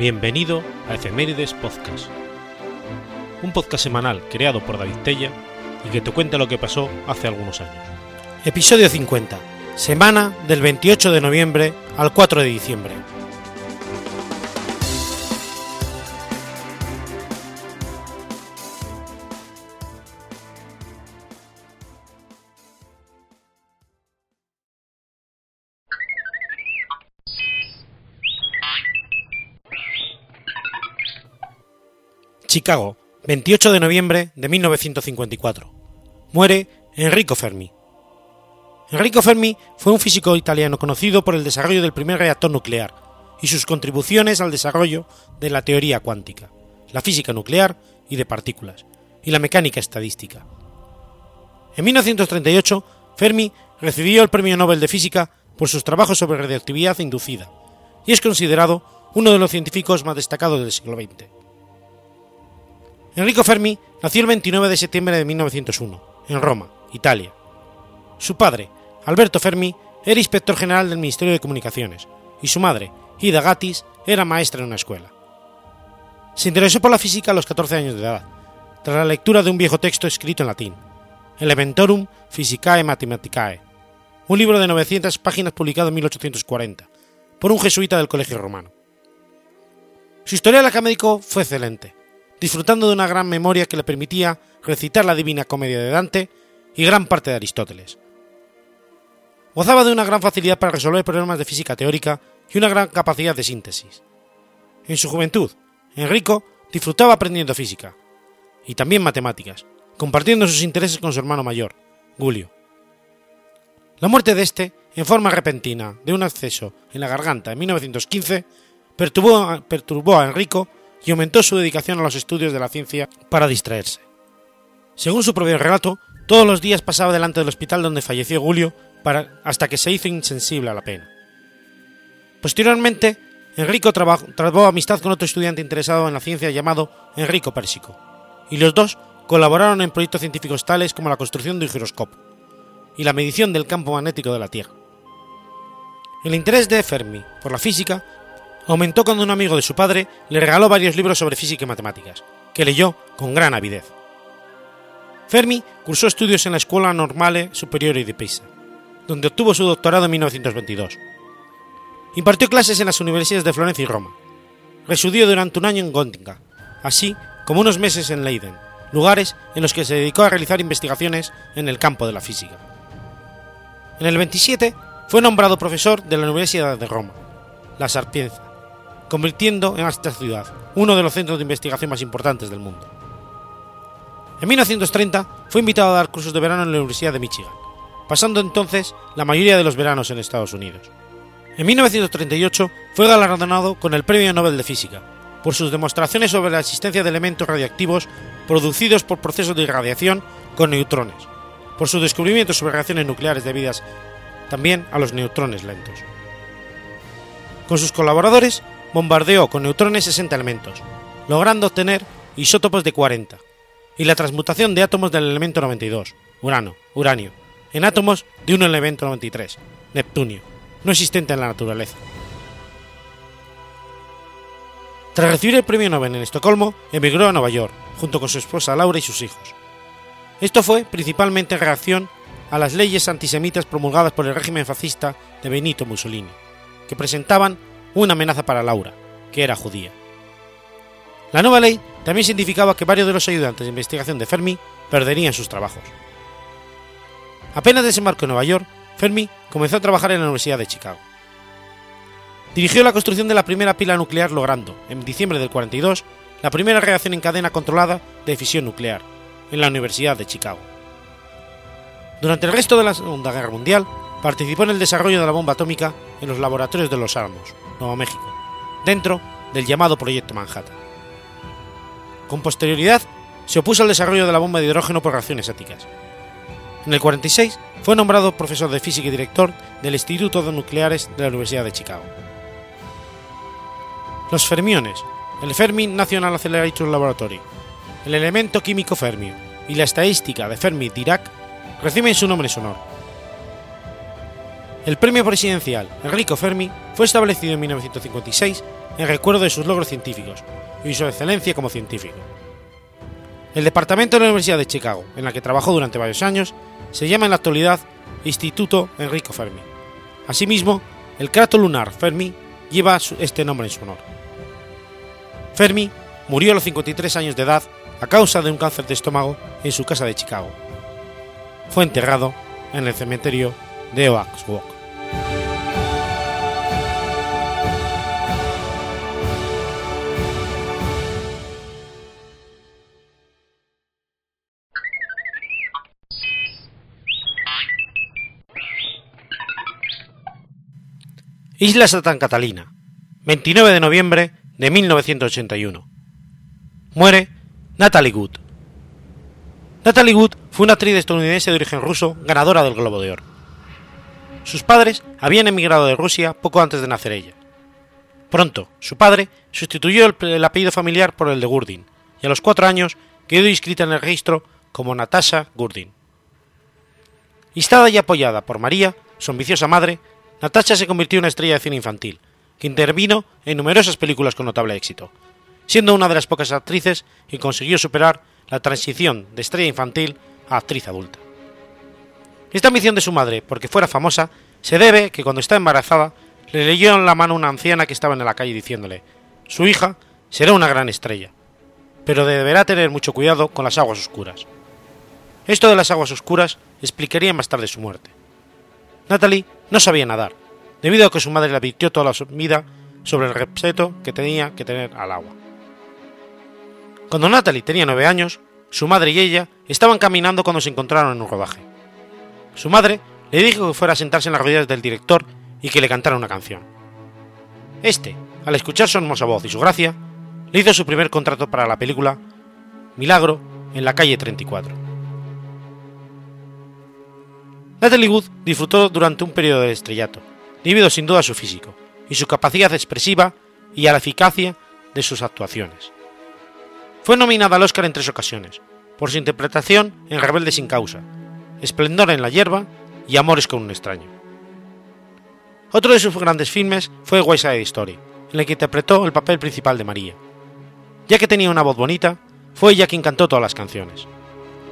Bienvenido a Efemérides Podcast, un podcast semanal creado por David Tella y que te cuenta lo que pasó hace algunos años. Episodio 50, semana del 28 de noviembre al 4 de diciembre. Chicago, 28 de noviembre de 1954. Muere Enrico Fermi. Enrico Fermi fue un físico italiano conocido por el desarrollo del primer reactor nuclear y sus contribuciones al desarrollo de la teoría cuántica, la física nuclear y de partículas, y la mecánica estadística. En 1938, Fermi recibió el Premio Nobel de Física por sus trabajos sobre radioactividad inducida, y es considerado uno de los científicos más destacados del siglo XX. Enrico Fermi nació el 29 de septiembre de 1901, en Roma, Italia. Su padre, Alberto Fermi, era inspector general del Ministerio de Comunicaciones, y su madre, Ida Gatis, era maestra en una escuela. Se interesó por la física a los 14 años de edad, tras la lectura de un viejo texto escrito en latín, Elementorum Physicae Mathematicae, un libro de 900 páginas publicado en 1840, por un jesuita del Colegio Romano. Su historial académico fue excelente, disfrutando de una gran memoria que le permitía recitar la Divina Comedia de Dante y gran parte de Aristóteles. Gozaba de una gran facilidad para resolver problemas de física teórica y una gran capacidad de síntesis. En su juventud, Enrico disfrutaba aprendiendo física y también matemáticas, compartiendo sus intereses con su hermano mayor, Julio. La muerte de este, en forma repentina de un acceso en la garganta en 1915, perturbó, perturbó a Enrico y aumentó su dedicación a los estudios de la ciencia para distraerse. Según su propio relato, todos los días pasaba delante del hospital donde falleció Julio para, hasta que se hizo insensible a la pena. Posteriormente, Enrico trabó amistad con otro estudiante interesado en la ciencia llamado Enrico Pérsico, y los dos colaboraron en proyectos científicos tales como la construcción de un giroscopio y la medición del campo magnético de la Tierra. El interés de Fermi por la física aumentó cuando un amigo de su padre le regaló varios libros sobre física y matemáticas, que leyó con gran avidez. Fermi cursó estudios en la Escuela Normale Superiore de Pisa, donde obtuvo su doctorado en 1922. Impartió clases en las universidades de Florencia y Roma. Residió durante un año en Göttingen, así como unos meses en Leiden, lugares en los que se dedicó a realizar investigaciones en el campo de la física. En el 27 fue nombrado profesor de la Universidad de Roma, La Sapienza, convirtiendo en esta ciudad uno de los centros de investigación más importantes del mundo. En 1930 fue invitado a dar cursos de verano en la Universidad de Michigan, pasando entonces la mayoría de los veranos en Estados Unidos. En 1938 fue galardonado con el Premio Nobel de Física por sus demostraciones sobre la existencia de elementos radiactivos producidos por procesos de irradiación con neutrones, por su descubrimiento sobre reacciones nucleares debidas también a los neutrones lentos. Con sus colaboradores bombardeó con neutrones 60 elementos, logrando obtener isótopos de 40, y la transmutación de átomos del elemento 92, urano, uranio, en átomos de un elemento 93, neptunio, no existente en la naturaleza. Tras recibir el premio Nobel en Estocolmo, emigró a Nueva York, junto con su esposa Laura y sus hijos. Esto fue principalmente en reacción a las leyes antisemitas promulgadas por el régimen fascista de Benito Mussolini, que presentaban una amenaza para Laura, que era judía. La nueva ley también significaba que varios de los ayudantes de investigación de Fermi perderían sus trabajos. Apenas desembarcó en Nueva York, Fermi comenzó a trabajar en la Universidad de Chicago. Dirigió la construcción de la primera pila nuclear logrando, en diciembre del 42, la primera reacción en cadena controlada de fisión nuclear, en la Universidad de Chicago. Durante el resto de la Segunda Guerra Mundial, participó en el desarrollo de la bomba atómica en los laboratorios de Los Álamos, Nuevo México, dentro del llamado Proyecto Manhattan. Con posterioridad, se opuso al desarrollo de la bomba de hidrógeno por reacciones éticas. En el 46 fue nombrado profesor de física y director del Instituto de Nucleares de la Universidad de Chicago. Los fermiones, el Fermi National Accelerator Laboratory, el elemento químico fermio y la estadística de Fermi-Dirac reciben su nombre en su honor. El premio presidencial Enrico Fermi fue establecido en 1956 en recuerdo de sus logros científicos y su excelencia como científico. El departamento de la Universidad de Chicago, en la que trabajó durante varios años, se llama en la actualidad Instituto Enrico Fermi. Asimismo, el cráter lunar Fermi lleva este nombre en su honor. Fermi murió a los 53 años de edad a causa de un cáncer de estómago en su casa de Chicago. Fue enterrado en el cementerio de Oaks Isla Santa Catalina, 29 de noviembre de 1981. Muere Natalie Wood. Natalie Wood fue una actriz estadounidense de origen ruso ganadora del Globo de Oro. Sus padres habían emigrado de Rusia poco antes de nacer ella. Pronto, su padre sustituyó el, el apellido familiar por el de Gurdin y a los cuatro años quedó inscrita en el registro como Natasha Gurdin. Instada y apoyada por María, su ambiciosa madre, Natasha se convirtió en una estrella de cine infantil, que intervino en numerosas películas con notable éxito, siendo una de las pocas actrices que consiguió superar la transición de estrella infantil a actriz adulta. Esta ambición de su madre, porque fuera famosa, se debe que cuando está embarazada le leyó en la mano una anciana que estaba en la calle diciéndole, su hija será una gran estrella, pero deberá tener mucho cuidado con las aguas oscuras. Esto de las aguas oscuras explicaría más tarde su muerte. Natalie no sabía nadar, debido a que su madre le advirtió toda la vida sobre el respeto que tenía que tener al agua. Cuando Natalie tenía nueve años, su madre y ella estaban caminando cuando se encontraron en un rodaje. Su madre le dijo que fuera a sentarse en las rodillas del director y que le cantara una canción. Este, al escuchar su hermosa voz y su gracia, le hizo su primer contrato para la película Milagro en la calle 34. Natalie Wood disfrutó durante un periodo del estrellato, debido sin duda a su físico y su capacidad expresiva y a la eficacia de sus actuaciones. Fue nominada al Oscar en tres ocasiones, por su interpretación en Rebelde sin causa, Esplendor en la hierba y Amores con un extraño. Otro de sus grandes filmes fue West Side Story, en el que interpretó el papel principal de María. Ya que tenía una voz bonita, fue ella quien cantó todas las canciones.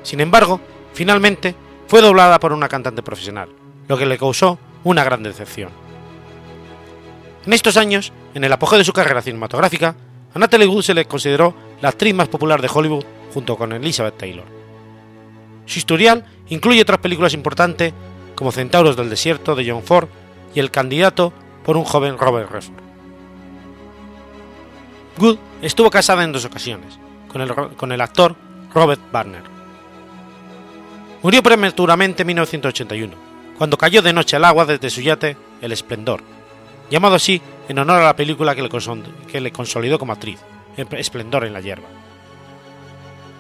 Sin embargo, finalmente fue doblada por una cantante profesional, lo que le causó una gran decepción. En estos años, en el apogeo de su carrera cinematográfica, a Natalie Wood se le consideró la actriz más popular de Hollywood junto con Elizabeth Taylor. Su historial incluye otras películas importantes como Centauros del Desierto de John Ford y El candidato por un joven Robert Redford. Wood estuvo casada en dos ocasiones, con el, con el actor Robert Barner. Murió prematuramente en 1981, cuando cayó de noche al agua desde su yate El Esplendor, llamado así en honor a la película que le, consolidó como actriz, Esplendor en la hierba.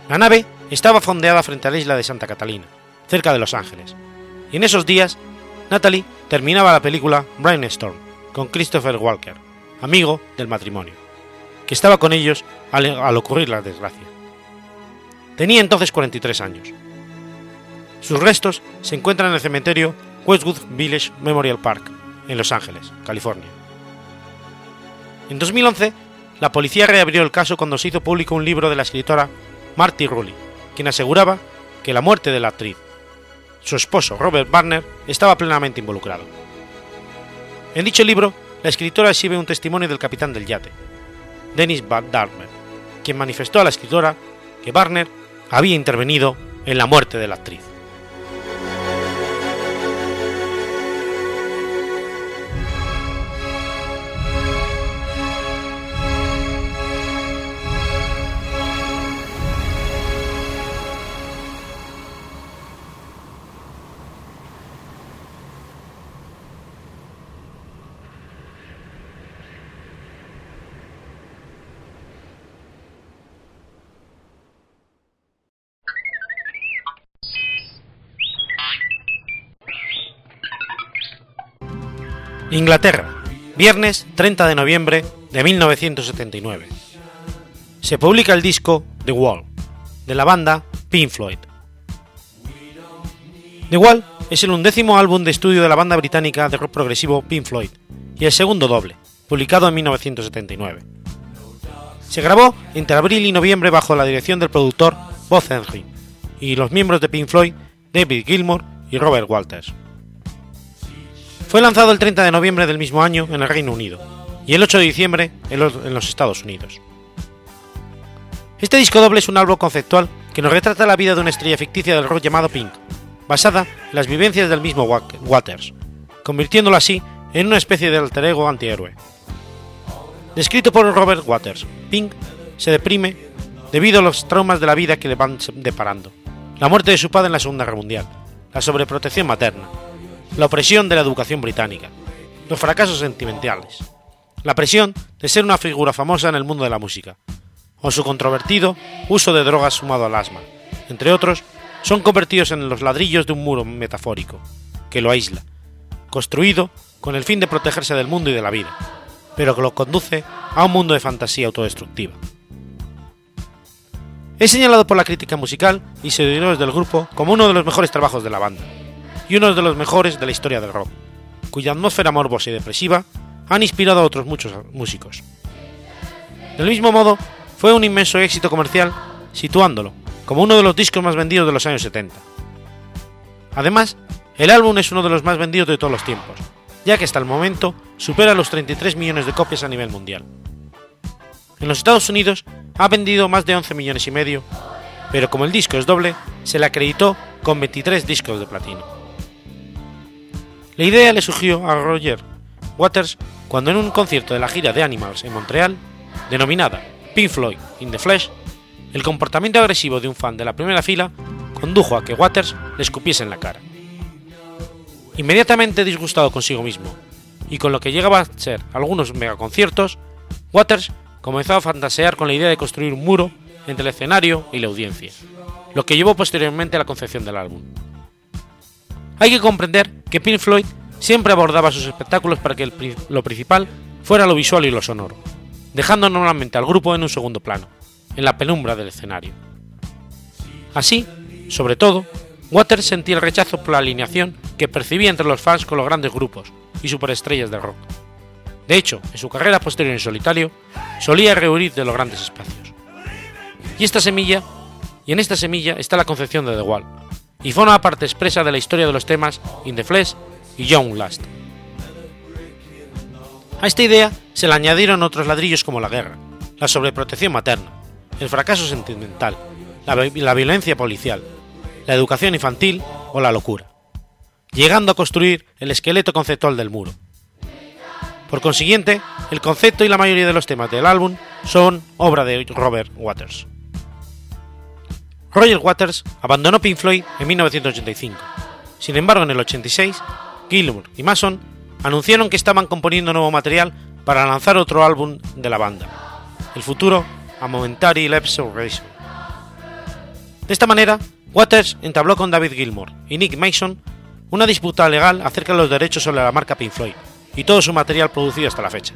La nave estaba fondeada frente a la isla de Santa Catalina, cerca de Los Ángeles, y en esos días Natalie terminaba la película Brainstorm con Christopher Walker, amigo del matrimonio, que estaba con ellos al, al ocurrir la desgracia. Tenía entonces 43 años. Sus restos se encuentran en el cementerio Westwood Village Memorial Park, en Los Ángeles, California. En 2011, la policía reabrió el caso cuando se hizo público un libro de la escritora Marty Rulli, quien aseguraba que la muerte de la actriz, su esposo Robert Barner, estaba plenamente involucrado. En dicho libro, la escritora exhibe un testimonio del capitán del yate, Dennis Darmer, quien manifestó a la escritora que Barner había intervenido en la muerte de la actriz. Inglaterra, viernes 30 de noviembre de 1979. Se publica el disco The Wall, de la banda Pink Floyd. The Wall es el undécimo álbum de estudio de la banda británica de rock progresivo Pink Floyd y el segundo doble, publicado en 1979. Se grabó entre abril y noviembre bajo la dirección del productor Bob Henry y los miembros de Pink Floyd David Gilmour y Robert Walters. Fue lanzado el 30 de noviembre del mismo año en el Reino Unido y el 8 de diciembre en los, Estados Unidos. Este disco doble es un álbum conceptual que nos retrata la vida de una estrella ficticia del rock llamado Pink, basada en las vivencias del mismo Waters, convirtiéndolo así en una especie de alter ego antihéroe. Descrito por Robert Waters, Pink se deprime debido a los traumas de la vida que le van deparando, la muerte de su padre en la Segunda Guerra Mundial, la sobreprotección materna, la opresión de la educación británica, los fracasos sentimentales, la presión de ser una figura famosa en el mundo de la música, o su controvertido uso de drogas sumado al asma, entre otros, son convertidos en los ladrillos de un muro metafórico, que lo aísla, construido con el fin de protegerse del mundo y de la vida, pero que lo conduce a un mundo de fantasía autodestructiva. Es señalado por la crítica musical y seguidores del grupo como uno de los mejores trabajos de la banda, y uno de los mejores de la historia del rock, cuya atmósfera morbosa y depresiva han inspirado a otros muchos músicos. Del mismo modo, fue un inmenso éxito comercial, situándolo como uno de los discos más vendidos de los años 70. Además, el álbum es uno de los más vendidos de todos los tiempos, ya que hasta el momento supera los 33 millones de copias a nivel mundial. En los Estados Unidos ha vendido más de 11 millones y medio, pero como el disco es doble, se le acreditó con 23 discos de platino. La idea le surgió a Roger Waters cuando en un concierto de la gira de Animals en Montreal, denominada Pink Floyd in the Flesh, el comportamiento agresivo de un fan de la primera fila condujo a que Waters le escupiese en la cara. Inmediatamente disgustado consigo mismo y con lo que llegaba a ser algunos megaconciertos, Waters comenzó a fantasear con la idea de construir un muro entre el escenario y la audiencia, lo que llevó posteriormente a la concepción del álbum. Hay que comprender que Pink Floyd siempre abordaba sus espectáculos para que lo principal fuera lo visual y lo sonoro, dejando normalmente al grupo en un segundo plano, en la penumbra del escenario. Así, sobre todo, Waters sentía el rechazo por la alineación que percibía entre los fans con los grandes grupos y superestrellas del rock. De hecho, en su carrera posterior en solitario, solía rehuir de los grandes espacios. Y esta semilla, y en esta semilla está la concepción de The Wall, y forma parte expresa de la historia de los temas In the Flesh y Young Last. A esta idea se le añadieron otros ladrillos como la guerra, la sobreprotección materna, el fracaso sentimental, la violencia policial, la educación infantil o la locura, llegando a construir el esqueleto conceptual del muro. Por consiguiente, el concepto y la mayoría de los temas del álbum son obra de Robert Waters. Roger Waters abandonó Pink Floyd en 1985. Sin embargo, en el 86, Gilmour y Mason anunciaron que estaban componiendo nuevo material para lanzar otro álbum de la banda, el futuro A Momentary Lapse of De esta manera, Waters entabló con David Gilmour y Nick Mason una disputa legal acerca de los derechos sobre la marca Pink Floyd y todo su material producido hasta la fecha.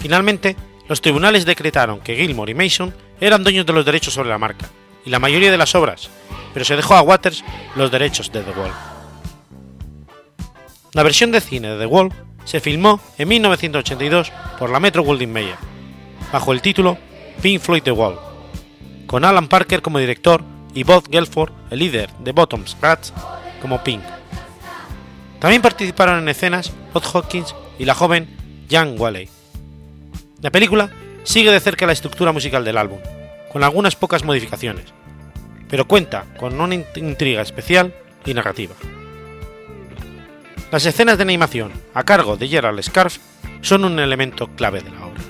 Finalmente, los tribunales decretaron que Gilmour y Mason eran dueños de los derechos sobre la marca y la mayoría de las obras, pero se dejó a Waters los derechos de The Wall. La versión de cine de The Wall se filmó en 1982 por la Metro Goldwyn Mayer, bajo el título Pink Floyd The Wall, con Alan Parker como director y Bob Gelford, el líder de Bottoms Rats, como Pink. También participaron en escenas Bob Hawkins y la joven Jan Whaley. La película sigue de cerca la estructura musical del álbum, con algunas pocas modificaciones, pero cuenta con una intriga especial y narrativa. Las escenas de animación a cargo de Gerald Scarf son un elemento clave de la obra.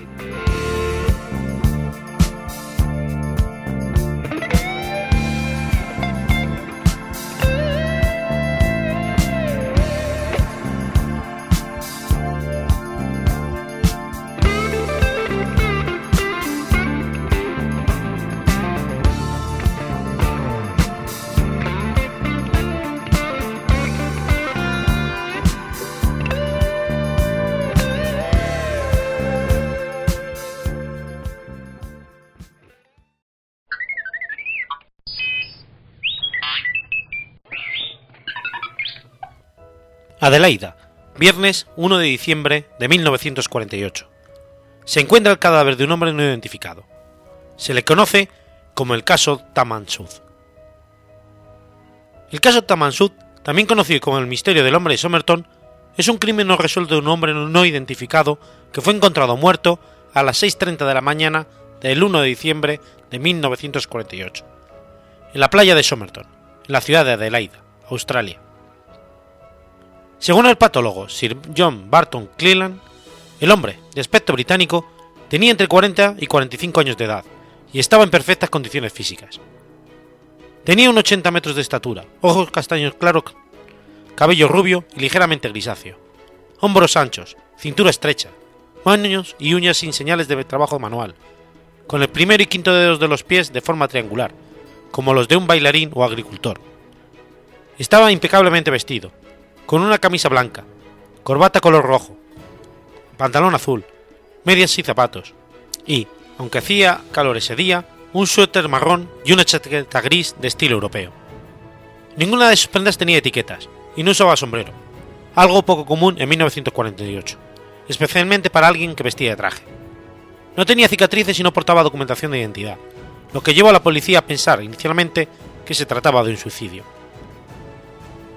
Adelaida, Viernes 1 de diciembre de 1948. Se encuentra el cadáver de un hombre no identificado. Se le conoce como el caso Tamansud. El caso Tamansud, también conocido como el misterio del hombre de Somerton, es un crimen no resuelto de un hombre no identificado que fue encontrado muerto a las 6.30 de la mañana del 1 de diciembre de 1948, en la playa de Somerton, en la ciudad de Adelaida, Australia. Según el patólogo Sir John Barton Cleland, el hombre, de aspecto británico, tenía entre 40 y 45 años de edad y estaba en perfectas condiciones físicas. Tenía unos 80 metros de estatura, ojos castaños claros, cabello rubio y ligeramente grisáceo, hombros anchos, cintura estrecha, manos y uñas sin señales de trabajo manual, con el primero y quinto dedos de los pies de forma triangular, como los de un bailarín o agricultor. Estaba impecablemente vestido, con una camisa blanca, corbata color rojo, pantalón azul, medias y zapatos, y, aunque hacía calor ese día, un suéter marrón y una chaqueta gris de estilo europeo. Ninguna de sus prendas tenía etiquetas, y no usaba sombrero, algo poco común en 1948, especialmente para alguien que vestía de traje. No tenía cicatrices y no portaba documentación de identidad, lo que llevó a la policía a pensar inicialmente que se trataba de un suicidio.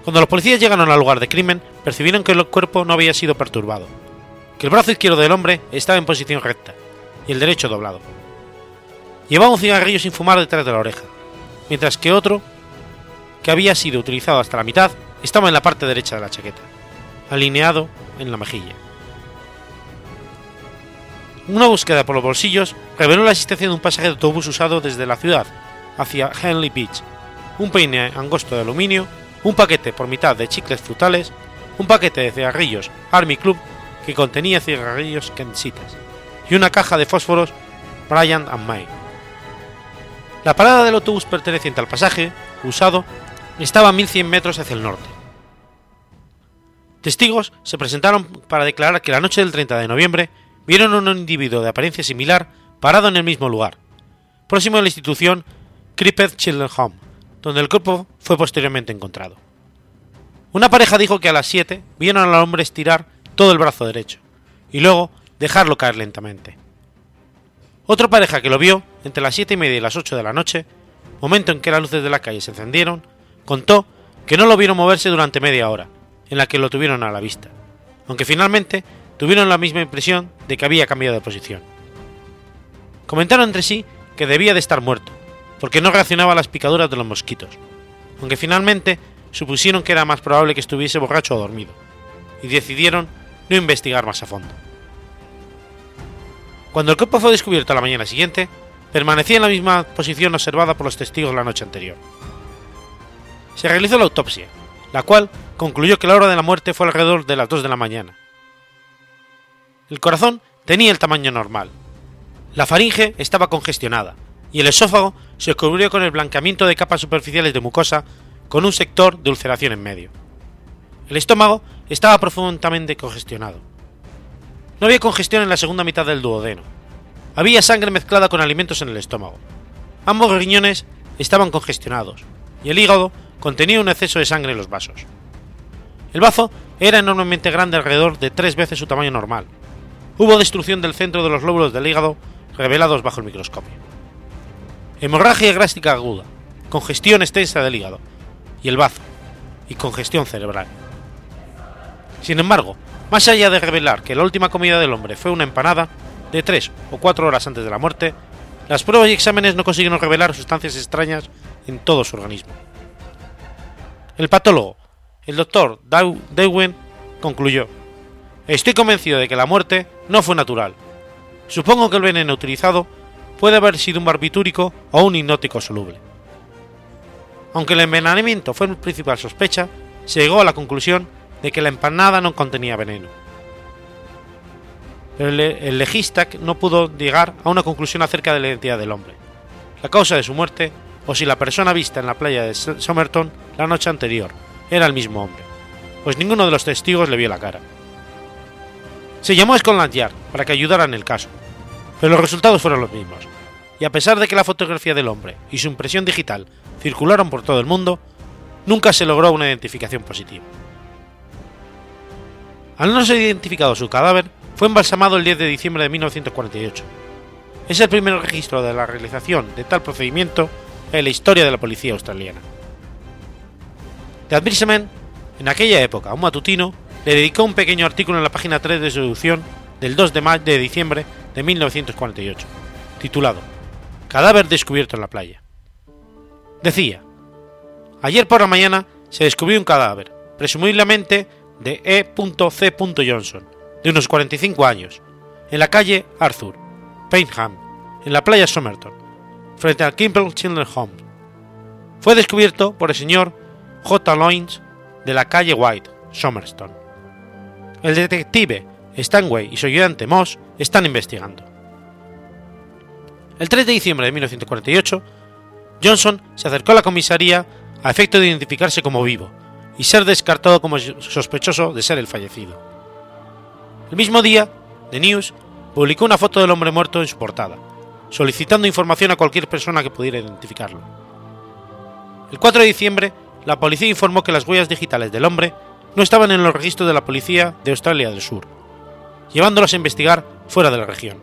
Cuando los policías llegaron al lugar de crimen, percibieron que el cuerpo no había sido perturbado, que el brazo izquierdo del hombre estaba en posición recta y el derecho doblado. Llevaba un cigarrillo sin fumar detrás de la oreja, mientras que otro, que había sido utilizado hasta la mitad, estaba en la parte derecha de la chaqueta, alineado en la mejilla. Una búsqueda por los bolsillos reveló la existencia de un pasaje de autobús usado desde la ciudad hacia Henley Beach, un peine angosto de aluminio, un paquete por mitad de chicles frutales, un paquete de cigarrillos Army Club que contenía cigarrillos Kensitas y una caja de fósforos Bryant and May. La parada del autobús perteneciente al pasaje, usado, estaba a 1100 metros hacia el norte. Testigos se presentaron para declarar que la noche del 30 de noviembre vieron a un individuo de apariencia similar parado en el mismo lugar, próximo a la institución Crippet Children's Home, donde el cuerpo fue posteriormente encontrado. Una pareja dijo que a las 7 vieron al hombre estirar todo el brazo derecho y luego dejarlo caer lentamente. Otra pareja que lo vio entre las 7 y media y las 8 de la noche, momento en que las luces de la calle se encendieron, contó que no lo vieron moverse durante media hora, en la que lo tuvieron a la vista, aunque finalmente tuvieron la misma impresión de que había cambiado de posición. Comentaron entre sí que debía de estar muerto, porque no reaccionaba a las picaduras de los mosquitos, aunque finalmente supusieron que era más probable que estuviese borracho o dormido, y decidieron no investigar más a fondo. Cuando el cuerpo fue descubierto a la mañana siguiente, permanecía en la misma posición observada por los testigos la noche anterior. Se realizó la autopsia, la cual concluyó que la hora de la muerte fue alrededor de las 2 de la mañana. El corazón tenía el tamaño normal. La faringe estaba congestionada y el esófago se cubrió con el blanqueamiento de capas superficiales de mucosa con un sector de ulceración en medio. El estómago estaba profundamente congestionado. No había congestión en la segunda mitad del duodeno. Había sangre mezclada con alimentos en el estómago. Ambos riñones estaban congestionados y el hígado contenía un exceso de sangre en los vasos. El bazo era enormemente grande alrededor de tres veces su tamaño normal. Hubo destrucción del centro de los lóbulos del hígado revelados bajo el microscopio. Hemorragia grástica aguda, congestión extensa del hígado y el bazo, y congestión cerebral. Sin embargo, más allá de revelar que la última comida del hombre fue una empanada, de tres o cuatro horas antes de la muerte, las pruebas y exámenes no consiguieron revelar sustancias extrañas en todo su organismo. El patólogo, el doctor Darwin, concluyó, Estoy convencido de que la muerte no fue natural. Supongo que el veneno utilizado puede haber sido un barbitúrico o un hipnótico soluble. Aunque el envenenamiento fue mi principal sospecha, se llegó a la conclusión de que la empanada no contenía veneno. Pero el, legista no pudo llegar a una conclusión acerca de la identidad del hombre, la causa de su muerte o si la persona vista en la playa de Somerton la noche anterior era el mismo hombre, pues ninguno de los testigos le vio la cara. Se llamó a Scotland Yard para que ayudara en el caso, pero los resultados fueron los mismos, y a pesar de que la fotografía del hombre y su impresión digital circularon por todo el mundo, nunca se logró una identificación positiva. Al no ser identificado su cadáver, fue embalsamado el 10 de diciembre de 1948. Es el primer registro de la realización de tal procedimiento en la historia de la policía australiana. The Advertisement, en aquella época un matutino, le dedicó un pequeño artículo en la página 3 de su edición del 2 de, de diciembre de 1948, titulado Cadáver descubierto en la playa. Decía, ayer por la mañana se descubrió un cadáver, presumiblemente de E.C. Johnson, de unos 45 años, en la calle Arthur, Paynham, en la playa Somerton, frente al Kimble Children's Home. Fue descubierto por el señor J. Loins de la calle White, Somerton. El detective Stanway y su ayudante Moss están investigando. El 3 de diciembre de 1948, Johnson se acercó a la comisaría a efecto de identificarse como vivo y ser descartado como sospechoso de ser el fallecido. El mismo día, The News publicó una foto del hombre muerto en su portada, solicitando información a cualquier persona que pudiera identificarlo. El 4 de diciembre, la policía informó que las huellas digitales del hombre no estaban en los registros de la policía de Australia del Sur, llevándolos a investigar fuera de la región.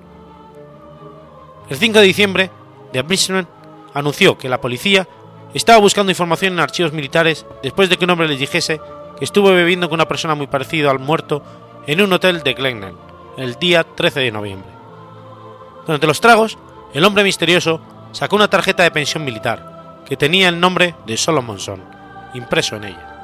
El 5 de diciembre, The Ombudsman anunció que la policía estaba buscando información en archivos militares después de que un hombre les dijese que estuvo bebiendo con una persona muy parecida al muerto en un hotel de Glenelg el día 13 de noviembre. Durante los tragos, el hombre misterioso sacó una tarjeta de pensión militar que tenía el nombre de Solomonson impreso en ella.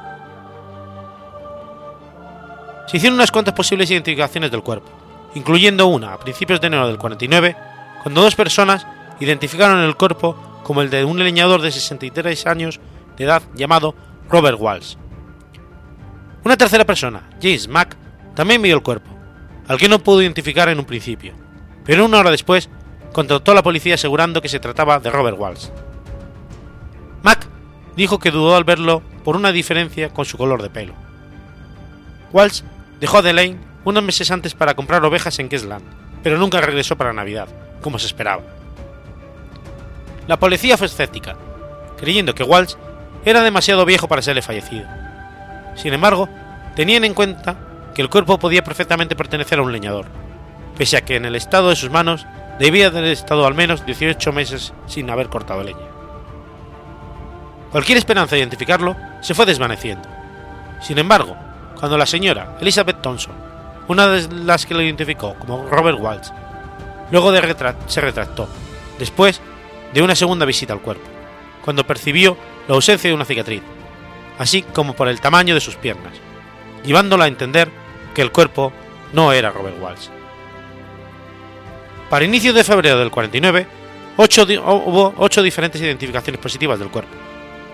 Se hicieron unas cuantas posibles identificaciones del cuerpo, incluyendo una a principios de enero del 49, cuando dos personas identificaron el cuerpo como el de un leñador de 63 años de edad llamado Robert Walsh. Una tercera persona, James Mack, también vio el cuerpo, al que no pudo identificar en un principio, pero una hora después contactó a la policía asegurando que se trataba de Robert Walsh. Mack dijo que dudó al verlo por una diferencia con su color de pelo. Walsh dejó a Delane unos meses antes para comprar ovejas en Queensland, pero nunca regresó para Navidad, como se esperaba. La policía fue escéptica, creyendo que Walsh era demasiado viejo para serle fallecido. Sin embargo, tenían en cuenta que el cuerpo podía perfectamente pertenecer a un leñador, pese a que en el estado de sus manos debía haber estado al menos 18 meses sin haber cortado leña. Cualquier esperanza de identificarlo se fue desvaneciendo. Sin embargo, cuando la señora Elizabeth Thompson, una de las que lo identificó como Robert Walsh, luego de se retractó, después de una segunda visita al cuerpo, cuando percibió la ausencia de una cicatriz, así como por el tamaño de sus piernas, llevándola a entender que el cuerpo no era Robert Walsh. Para inicios de febrero del 49, ocho hubo ocho diferentes identificaciones positivas del cuerpo,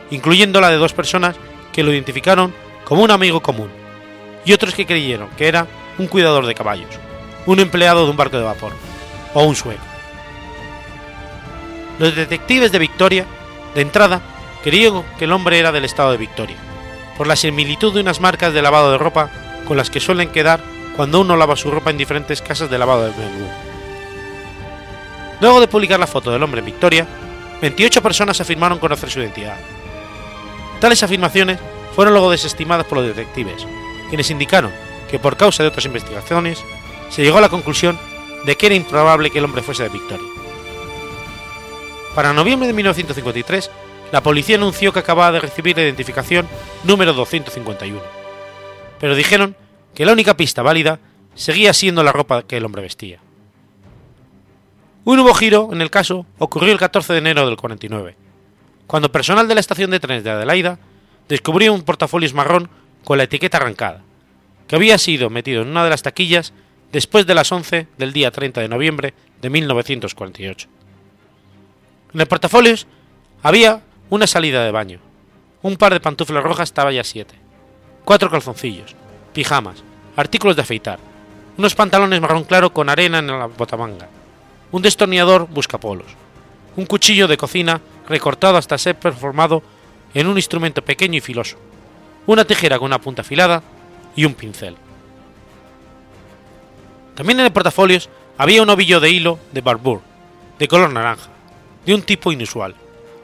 incluyendo la de dos personas que lo identificaron como un amigo común, y otros que creyeron que era un cuidador de caballos, un empleado de un barco de vapor, o un sueco. Los detectives de Victoria, de entrada, creyeron que el hombre era del estado de Victoria, por la similitud de unas marcas de lavado de ropa con las que suelen quedar cuando uno lava su ropa en diferentes casas de lavado de Melbourne. Luego de publicar la foto del hombre en Victoria, 28 personas afirmaron conocer su identidad. Tales afirmaciones fueron luego desestimadas por los detectives, quienes indicaron que por causa de otras investigaciones se llegó a la conclusión de que era improbable que el hombre fuese de Victoria. Para noviembre de 1953, la policía anunció que acababa de recibir la identificación número 251, pero dijeron que la única pista válida seguía siendo la ropa que el hombre vestía. Un nuevo giro en el caso ocurrió el 14 de enero del 49, cuando personal de la estación de trenes de Adelaida descubrió un portafolio marrón con la etiqueta arrancada, que había sido metido en una de las taquillas después de las 11 del día 30 de noviembre de 1948. En el portafolios había una salida de baño, un par de pantuflas rojas talla 7, cuatro calzoncillos, pijamas, artículos de afeitar, unos pantalones marrón claro con arena en la botamanga, un destornillador buscapolos, un cuchillo de cocina recortado hasta ser performado en un instrumento pequeño y filoso, una tijera con una punta afilada y un pincel. También en el portafolios había un ovillo de hilo de Barbour, de color naranja, de un tipo inusual,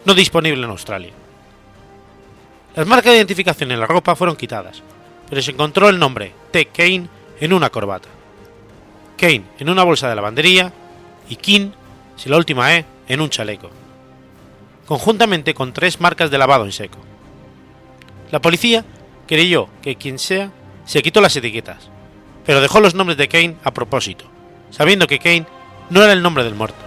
no disponible en Australia. Las marcas de identificación en la ropa fueron quitadas, pero se encontró el nombre T. Kane en una corbata, Kane en una bolsa de lavandería y King, si la última E, en un chaleco, conjuntamente con tres marcas de lavado en seco. La policía creyó que quien sea se quitó las etiquetas, pero dejó los nombres de Kane a propósito, sabiendo que Kane no era el nombre del muerto.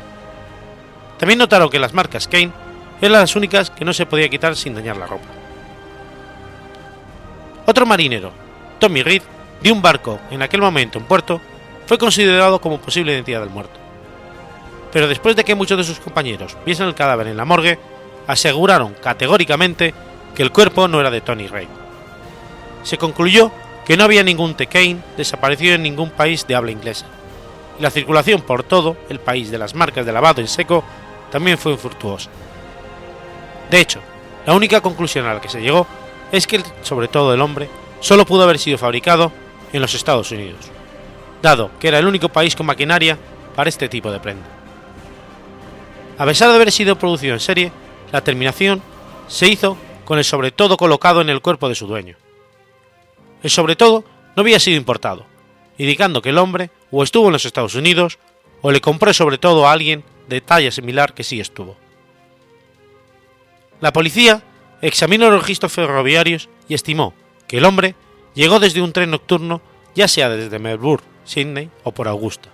También notaron que las marcas Kane eran las únicas que no se podía quitar sin dañar la ropa. Otro marinero, Tommy Reed, de un barco en aquel momento en puerto, fue considerado como posible identidad del muerto. Pero después de que muchos de sus compañeros viesen el cadáver en la morgue, aseguraron categóricamente que el cuerpo no era de Tony Reid. Se concluyó que no había ningún T. Kane desaparecido en ningún país de habla inglesa, y la circulación por todo el país de las marcas de lavado en seco también fue infructuosa. De hecho, la única conclusión a la que se llegó es que, sobre todo el hombre, solo pudo haber sido fabricado en los Estados Unidos, dado que era el único país con maquinaria para este tipo de prenda. A pesar de haber sido producido en serie, la terminación se hizo con el sobre todo colocado en el cuerpo de su dueño. El sobre todo no había sido importado, indicando que el hombre o estuvo en los Estados Unidos o le compró sobre todo a alguien de talla similar que sí estuvo. La policía examinó los registros ferroviarios y estimó que el hombre llegó desde un tren nocturno, ya sea desde Melbourne, Sydney o por Augusta.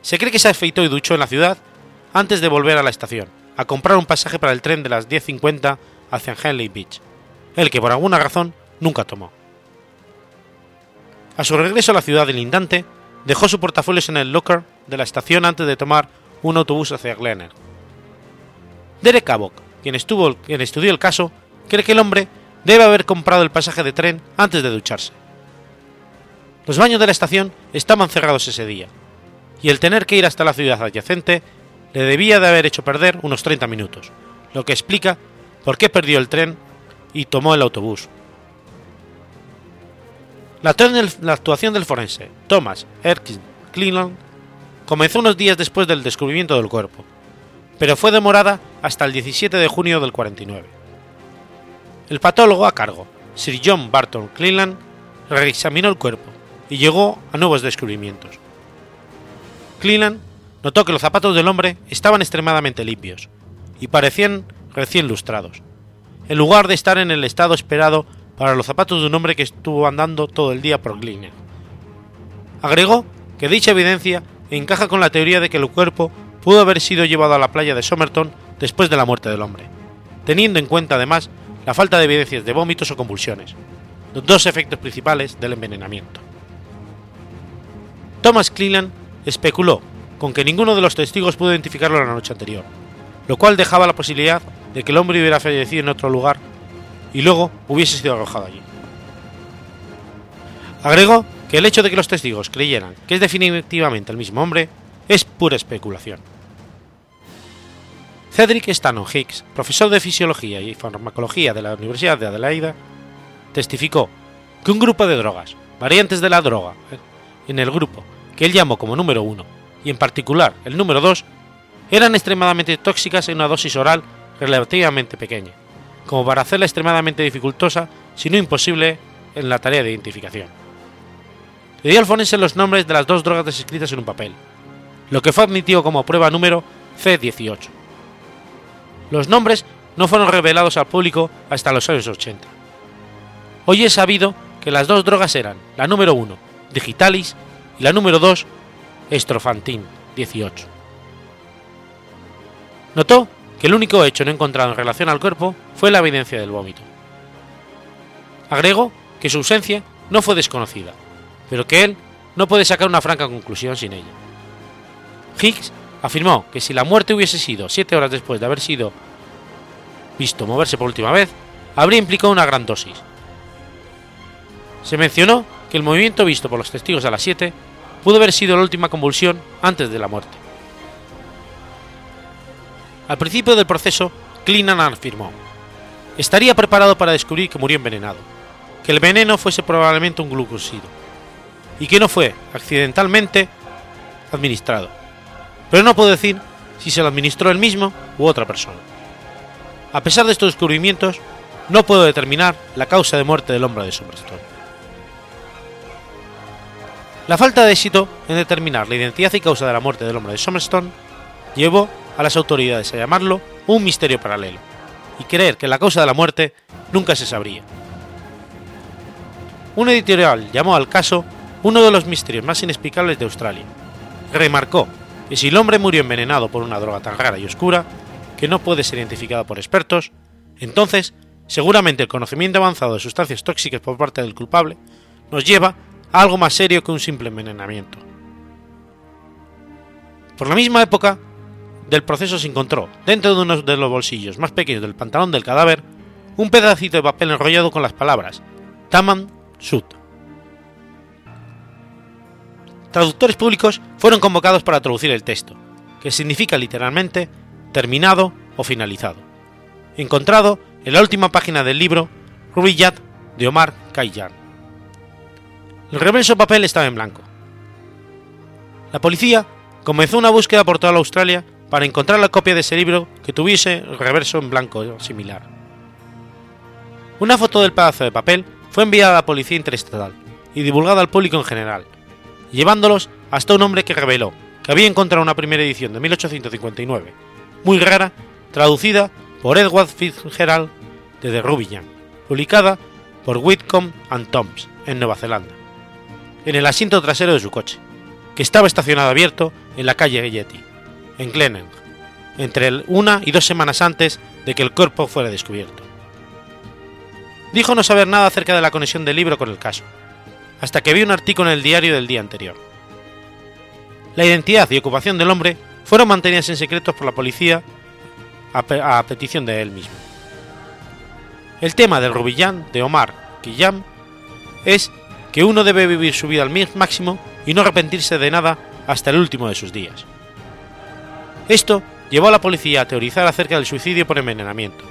Se cree que se afeitó y duchó en la ciudad antes de volver a la estación, a comprar un pasaje para el tren de las 10.50 hacia Henley Beach, el que por alguna razón nunca tomó. A su regreso a la ciudad del Indante, dejó su portafolios en el locker de la estación antes de tomar un autobús hacia Glenner. Derek Abbott, quien, estuvo, quien estudió el caso, cree que el hombre debe haber comprado el pasaje de tren antes de ducharse. Los baños de la estación estaban cerrados ese día, y el tener que ir hasta la ciudad adyacente le debía de haber hecho perder unos 30 minutos, lo que explica por qué perdió el tren y tomó el autobús. La, actuación del forense Thomas Erskine Cleland comenzó unos días después del descubrimiento del cuerpo, pero fue demorada hasta el 17 de junio del 49. El patólogo a cargo, Sir John Barton Cleland, reexaminó el cuerpo y llegó a nuevos descubrimientos. Cleland notó que los zapatos del hombre estaban extremadamente limpios y parecían recién lustrados, en lugar de estar en el estado esperado para los zapatos de un hombre que estuvo andando todo el día por Glenelg. Agregó que dicha evidencia encaja con la teoría de que el cuerpo pudo haber sido llevado a la playa de Somerton después de la muerte del hombre, teniendo en cuenta además la falta de evidencias de vómitos o convulsiones, los dos efectos principales del envenenamiento. Thomas Cleland especuló con que ninguno de los testigos pudo identificarlo la noche anterior, lo cual dejaba la posibilidad de que el hombre hubiera fallecido en otro lugar y luego hubiese sido arrojado allí. Agregó que el hecho de que los testigos creyeran que es definitivamente el mismo hombre es pura especulación. Cedric Stanton Hicks, profesor de fisiología y farmacología de la Universidad de Adelaida, testificó que un grupo de drogas, variantes de la droga, en el grupo que él llamó como número 1 y en particular el número 2, eran extremadamente tóxicas en una dosis oral relativamente pequeña, como para hacerla extremadamente dificultosa, si no imposible, en la tarea de identificación. Le dio al forense los nombres de las dos drogas descritas en un papel, lo que fue admitido como prueba número C18. Los nombres no fueron revelados al público hasta los años 80. Hoy es sabido que las dos drogas eran la número 1, Digitalis, y la número 2, Estrofantin 18. Notó que el único hecho no encontrado en relación al cuerpo fue la evidencia del vómito. Agregó que su ausencia no fue desconocida, pero que él no puede sacar una franca conclusión sin ella. Higgs afirmó que si la muerte hubiese sido siete horas después de haber sido visto moverse por última vez, habría implicado una gran dosis. Se mencionó que el movimiento visto por los testigos a las 7 pudo haber sido la última convulsión antes de la muerte. Al principio del proceso, Cleanan afirmó, estaría preparado para descubrir que murió envenenado, que el veneno fuese probablemente un glucosido, y que no fue accidentalmente administrado, pero no puedo decir si se lo administró él mismo u otra persona. A pesar de estos descubrimientos, no puedo determinar la causa de muerte del hombre de Somerstone. La falta de éxito en determinar la identidad y causa de la muerte del hombre de Somerstone llevó a las autoridades a llamarlo un misterio paralelo y creer que la causa de la muerte nunca se sabría. Un editorial llamó al caso uno de los misterios más inexplicables de Australia. Remarcó que si el hombre murió envenenado por una droga tan rara y oscura que no puede ser identificada por expertos, entonces seguramente el conocimiento avanzado de sustancias tóxicas por parte del culpable nos lleva a algo más serio que un simple envenenamiento. Por la misma época del proceso se encontró, dentro de uno de los bolsillos más pequeños del pantalón del cadáver, un pedacito de papel enrollado con las palabras Taman Sud. Traductores públicos fueron convocados para traducir el texto, que significa literalmente terminado o finalizado, encontrado en la última página del libro Rubiyat de Omar Khayyam. El reverso papel estaba en blanco. La policía comenzó una búsqueda por toda la Australia para encontrar la copia de ese libro que tuviese el reverso en blanco similar. Una foto del pedazo de papel fue enviada a la policía interestatal y divulgada al público en general, llevándolos hasta un hombre que reveló que había encontrado una primera edición de 1859, muy rara, traducida por Edward Fitzgerald de The publicada por Whitcomb and Toms en Nueva Zelanda, en el asiento trasero de su coche, que estaba estacionado abierto en la calle Yeti, en Glenelg, entre una y dos semanas antes de que el cuerpo fuera descubierto. Dijo no saber nada acerca de la conexión del libro con el caso, hasta que vio un artículo en el diario del día anterior. La identidad y ocupación del hombre fueron mantenidas en secreto por la policía a, petición de él mismo. El tema del Rubillán de Omar Kiyam es que uno debe vivir su vida al máximo y no arrepentirse de nada hasta el último de sus días. Esto llevó a la policía a teorizar acerca del suicidio por envenenamiento,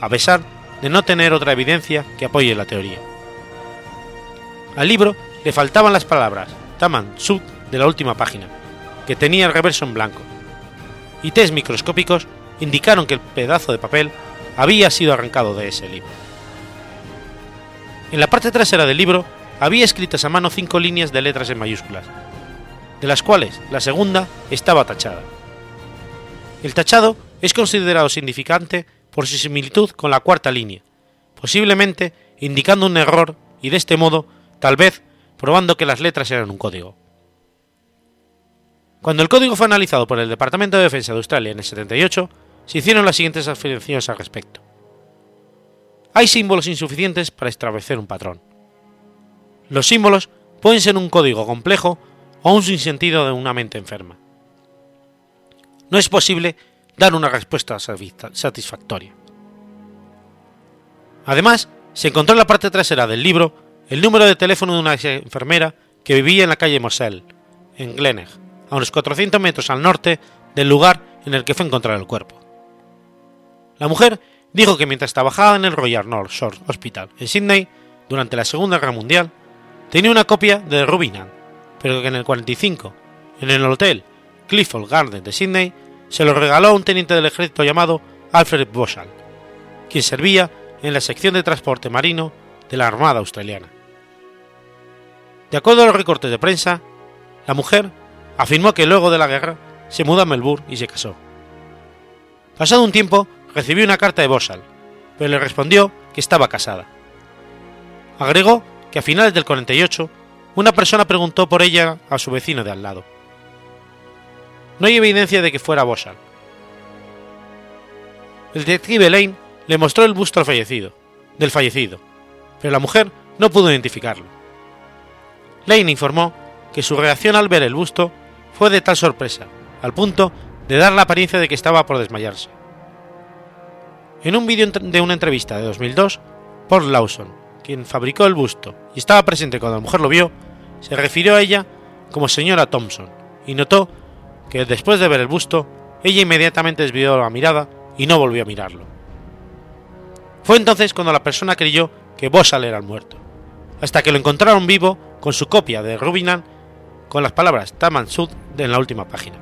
a pesar de no tener otra evidencia que apoye la teoría. Al libro le faltaban las palabras Taman Sud de la última página, que tenía el reverso en blanco, y test microscópicos indicaron que el pedazo de papel había sido arrancado de ese libro. En la parte trasera del libro había escritas a mano cinco líneas de letras en mayúsculas, de las cuales la segunda estaba tachada. El tachado es considerado significante por su similitud con la cuarta línea, posiblemente indicando un error y de este modo, tal vez, probando que las letras eran un código. Cuando el código fue analizado por el Departamento de Defensa de Australia en el 78, se hicieron las siguientes afirmaciones al respecto. Hay símbolos insuficientes para establecer un patrón. Los símbolos pueden ser un código complejo o un sinsentido de una mente enferma. No es posible dar una respuesta satisfactoria. Además, se encontró en la parte trasera del libro el número de teléfono de una enfermera que vivía en la calle Moselle, en Glenegg, a unos 400 metros al norte del lugar en el que fue encontrado el cuerpo. La mujer dijo que mientras trabajaba en el Royal North Shore Hospital en Sydney durante la Segunda Guerra Mundial, tenía una copia de Rubinand, pero que en el 45, en el hotel Clifford Garden de Sydney, se lo regaló a un teniente del ejército llamado Alfred Boshall, quien servía en la sección de transporte marino de la Armada Australiana. De acuerdo a los recortes de prensa, la mujer afirmó que luego de la guerra se mudó a Melbourne y se casó. Pasado un tiempo, recibió una carta de Boshall, pero le respondió que estaba casada. Agregó que a finales del 48, una persona preguntó por ella a su vecino de al lado. No hay evidencia de que fuera Boshall. El detective Lane le mostró el busto al fallecido, del fallecido, pero la mujer no pudo identificarlo. Lane informó que su reacción al ver el busto fue de tal sorpresa, al punto de dar la apariencia de que estaba por desmayarse. En un vídeo de una entrevista de 2002, Paul Lawson, quien fabricó el busto y estaba presente cuando la mujer lo vio, se refirió a ella como señora Thompson y notó que después de ver el busto, ella inmediatamente desvió la mirada y no volvió a mirarlo. Fue entonces cuando la persona creyó que Bossal era el muerto, hasta que lo encontraron vivo con su copia de Rubinan con las palabras Taman Sud en la última página.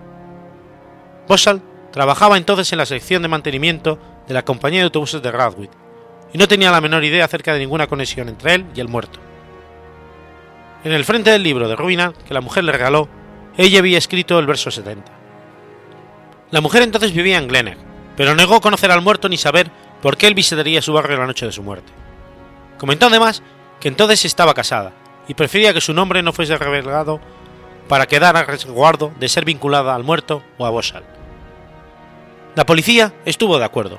Bossal trabajaba entonces en la sección de mantenimiento de la compañía de autobuses de Radwit y no tenía la menor idea acerca de ninguna conexión entre él y el muerto. en el frente del libro de Rubina que la mujer le regaló, ella había escrito el verso 70. La mujer entonces vivía en Glenegg, pero negó conocer al muerto ni saber por qué él visitaría su barrio la noche de su muerte. Comentó además que entonces estaba casada y prefería que su nombre no fuese revelado para quedar a resguardo de ser vinculada al muerto o a Boshal. La policía estuvo de acuerdo,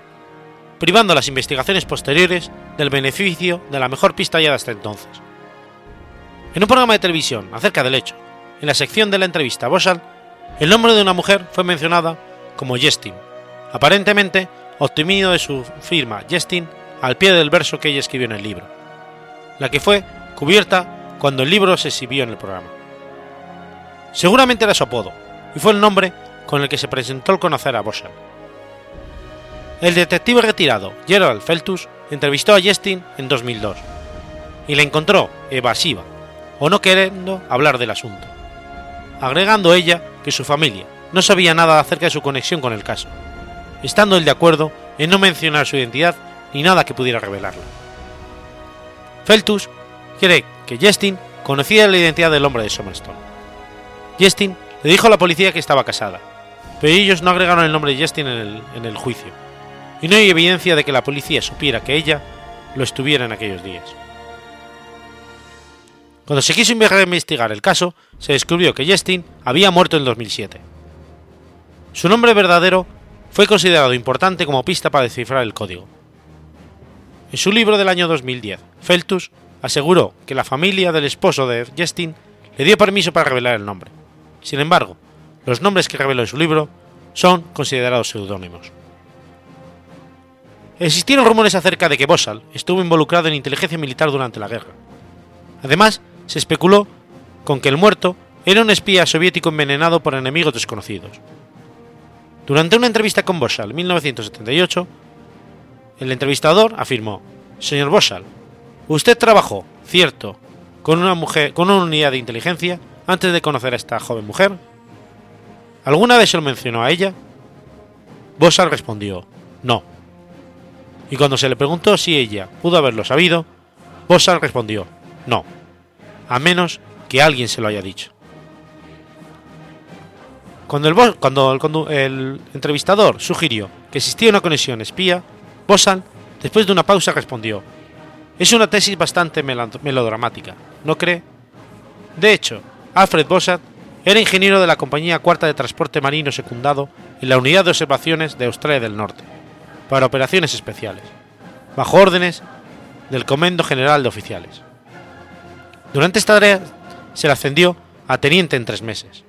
privando las investigaciones posteriores del beneficio de la mejor pista hallada hasta entonces. En un programa de televisión acerca del hecho, en la sección de la entrevista a Boshal, el nombre de una mujer fue mencionada como Jestin, aparentemente obtenido de su firma Jestin al pie del verso que ella escribió en el libro, la que fue cubierta cuando el libro se exhibió en el programa. Seguramente era su apodo, y fue el nombre con el que se presentó al conocer a Boshal. El detective retirado Gerald Feltus entrevistó a Jestin en 2002 y la encontró evasiva o no queriendo hablar del asunto, agregando ella que su familia no sabía nada acerca de su conexión con el caso, estando él de acuerdo en no mencionar su identidad ni nada que pudiera revelarla. Feltus cree que Justin conocía la identidad del hombre de Somerstone. Justin le dijo a la policía que estaba casada, pero ellos no agregaron el nombre de Justin en el, en el juicio, y no hay evidencia de que la policía supiera que ella lo estuviera en aquellos días. Cuando se quiso investigar el caso, se descubrió que Justin había muerto en 2007. Su nombre verdadero fue considerado importante como pista para descifrar el código. En su libro del año 2010, Feltus aseguró que la familia del esposo de Justin le dio permiso para revelar el nombre. Sin embargo, los nombres que reveló en su libro son considerados seudónimos. Existieron rumores acerca de que Bossal estuvo involucrado en inteligencia militar durante la guerra. Además, se especuló con que el muerto era un espía soviético envenenado por enemigos desconocidos. Durante una entrevista con Boschal en 1978, el entrevistador afirmó: Señor Boschal, usted trabajó, cierto, con una mujer, con una unidad de inteligencia antes de conocer a esta joven mujer. ¿Alguna vez se lo mencionó a ella? Boschal respondió: No. Y cuando se le preguntó si ella pudo haberlo sabido, Boschal respondió: No, a menos que alguien se lo haya dicho. Cuando el, entrevistador sugirió que existía una conexión espía, Bosan, después de una pausa, respondió: Es una tesis bastante melodramática, ¿no cree? De hecho, Alfred Bossat era ingeniero de la Compañía Cuarta de Transporte Marino secundado en la Unidad de Observaciones de Australia del Norte, para operaciones especiales, bajo órdenes del Comando General de Oficiales. Durante esta tarea se le ascendió a teniente en tres meses.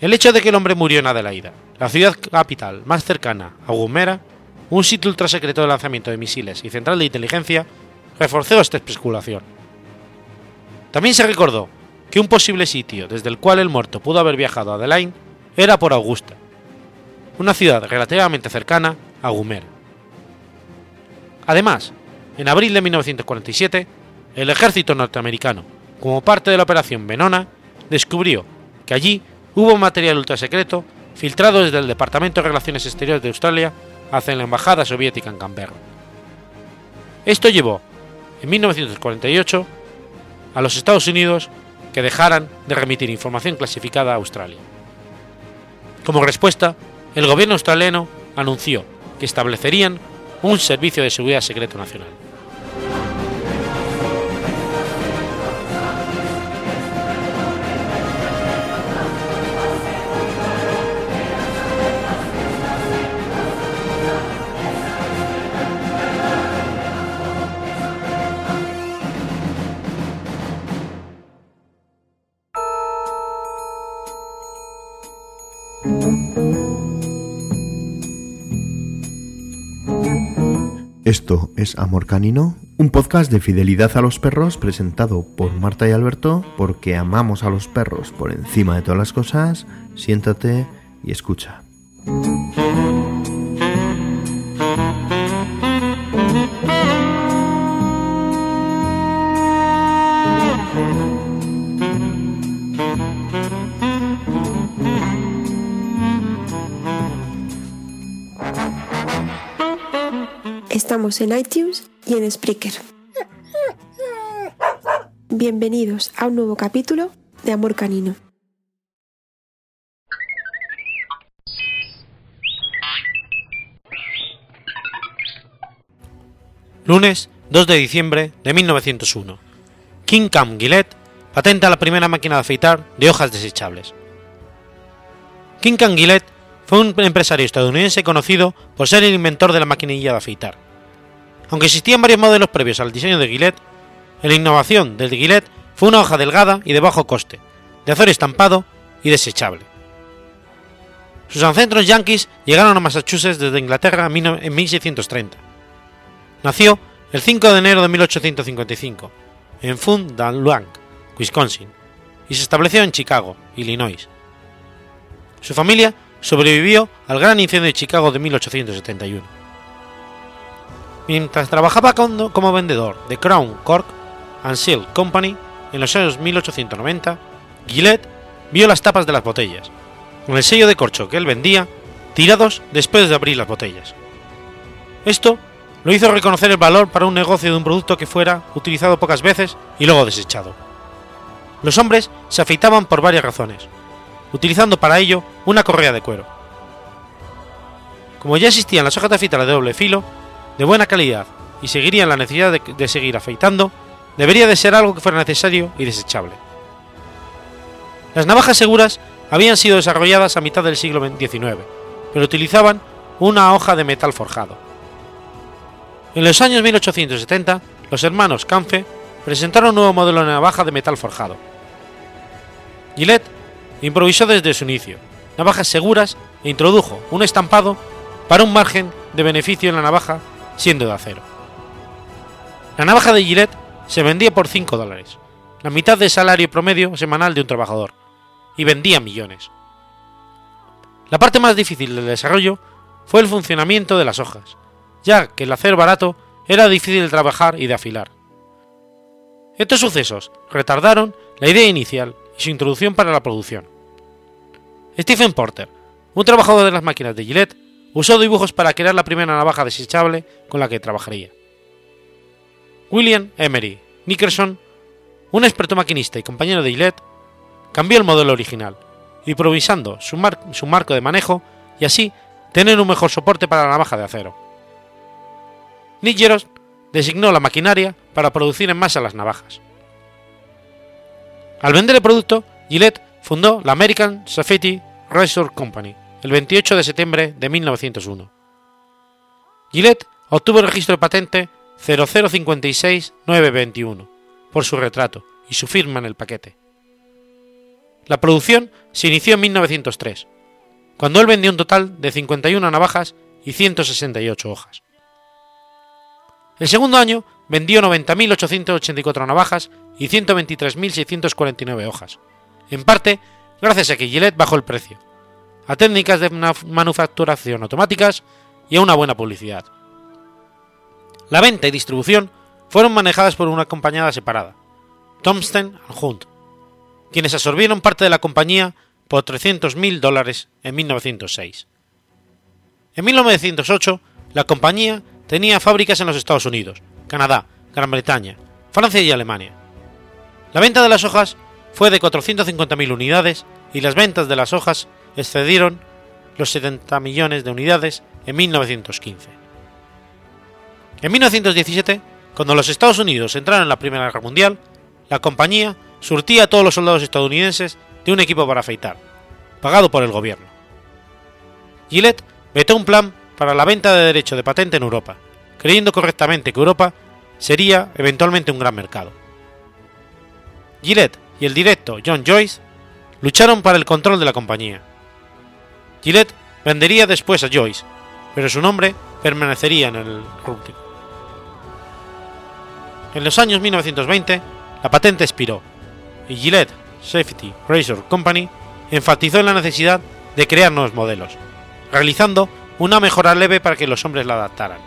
El hecho de que el hombre murió en Adelaida, la ciudad capital más cercana a Gumera, un sitio ultrasecreto de lanzamiento de misiles y central de inteligencia, reforzó esta especulación. También se recordó que un posible sitio desde el cual el muerto pudo haber viajado a Adelaide era por Augusta, una ciudad relativamente cercana a Gumera. Además, en abril de 1947, el ejército norteamericano, como parte de la operación Venona, descubrió que allí hubo material ultrasecreto filtrado desde el Departamento de Relaciones Exteriores de Australia hacia la Embajada Soviética en Canberra. Esto llevó, en 1948, a los Estados Unidos que dejaran de remitir información clasificada a Australia. Como respuesta, el gobierno australiano anunció que establecerían un servicio de seguridad secreto nacional. Esto es Amor Canino, un podcast de fidelidad a los perros presentado por Marta y Alberto porque amamos a los perros por encima de todas las cosas. Siéntate y escucha. Estamos en iTunes y en Spreaker. Bienvenidos a un nuevo capítulo de Amor Canino. Lunes 2 de diciembre de 1901. King Cam Gillette patenta la primera máquina de afeitar de hojas desechables. King Cam Gillette fue un empresario estadounidense conocido por ser el inventor de la maquinilla de afeitar. Aunque existían varios modelos previos al diseño de Gillette, la innovación del Gillette fue una hoja delgada y de bajo coste, de acero estampado y desechable. Sus ancestros yanquis llegaron a Massachusetts desde Inglaterra en 1630. Nació el 5 de enero de 1855 en Fund du Lac, Wisconsin, y se estableció en Chicago, Illinois. Su familia sobrevivió al gran incendio de Chicago de 1871. Mientras trabajaba como vendedor de Crown Cork and Seal Company en los años 1890, Gillette vio las tapas de las botellas, con el sello de corcho que él vendía, tirados después de abrir las botellas. Esto lo hizo reconocer el valor para un negocio de un producto que fuera utilizado pocas veces y luego desechado. Los hombres se afeitaban por varias razones, utilizando para ello una correa de cuero. Como ya existían las hojas de afeitar de doble filo, de buena calidad, y seguirían la necesidad de, seguir afeitando, debería de ser algo que fuera necesario y desechable. Las navajas seguras habían sido desarrolladas a mitad del siglo XIX, pero utilizaban una hoja de metal forjado. En los años 1870, los hermanos Canfe presentaron un nuevo modelo de navaja de metal forjado. Gillette improvisó desde su inicio navajas seguras e introdujo un estampado para un margen de beneficio en la navaja siendo de acero. La navaja de Gillette se vendía por 5 dólares, la mitad del salario promedio semanal de un trabajador, y vendía millones. La parte más difícil del desarrollo fue el funcionamiento de las hojas, ya que el acero barato era difícil de trabajar y de afilar. Estos sucesos retardaron la idea inicial y su introducción para la producción. Stephen Porter, un trabajador de las máquinas de Gillette, usó dibujos para crear la primera navaja desechable con la que trabajaría. William Emery Nickerson, un experto maquinista y compañero de Gillette, cambió el modelo original, improvisando su, marco de manejo y así tener un mejor soporte para la navaja de acero. Nick designó la maquinaria para producir en masa las navajas. Al vender el producto, Gillette fundó la American Safety Razor Company el 28 de septiembre de 1901. Gillette obtuvo el registro de patente 0056921 por su retrato y su firma en el paquete. La producción se inició en 1903, cuando él vendió un total de 51 navajas y 168 hojas. El segundo año vendió 90.884 navajas y 123.649 hojas, en parte gracias a que Gillette bajó el precio, a técnicas de manufacturación automáticas y a una buena publicidad. La venta y distribución fueron manejadas por una compañía separada, Thompson Hunt, quienes absorbieron parte de la compañía por 300.000 dólares en 1906. En 1908, la compañía tenía fábricas en los Estados Unidos, Canadá, Gran Bretaña, Francia y Alemania. La venta de las hojas fue de 450.000 unidades y las ventas de las hojas excedieron los 70 millones de unidades en 1915. En 1917, cuando los Estados Unidos entraron en la Primera Guerra Mundial, la compañía surtía a todos los soldados estadounidenses de un equipo para afeitar, pagado por el gobierno. Gillette vetó un plan para la venta de derecho de patente en Europa, creyendo correctamente que Europa sería eventualmente un gran mercado. Gillette y el directo John Joyce lucharon para el control de la compañía. Gillette vendería después a Joyce, pero su nombre permanecería en el rústico. En los años 1920, la patente expiró y Gillette Safety Razor Company enfatizó en la necesidad de crear nuevos modelos, realizando una mejora leve para que los hombres la adaptaran.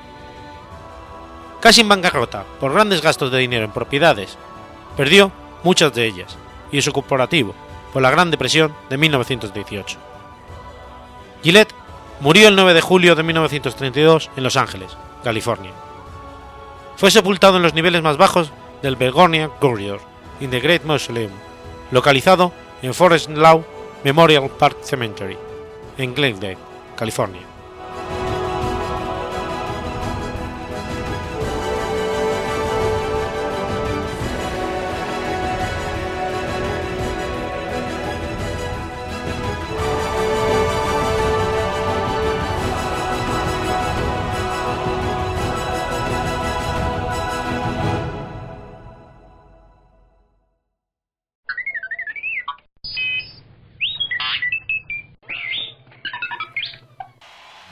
Casi en bancarrota por grandes gastos de dinero en propiedades, perdió muchas de ellas y su corporativo por la Gran Depresión de 1918. Gillette murió el 9 de julio de 1932 en Los Ángeles, California. Fue sepultado en los niveles más bajos del Begonia Corridor, in the Great Mausoleum, localizado en Forest Lawn Memorial Park Cemetery, en Glendale, California.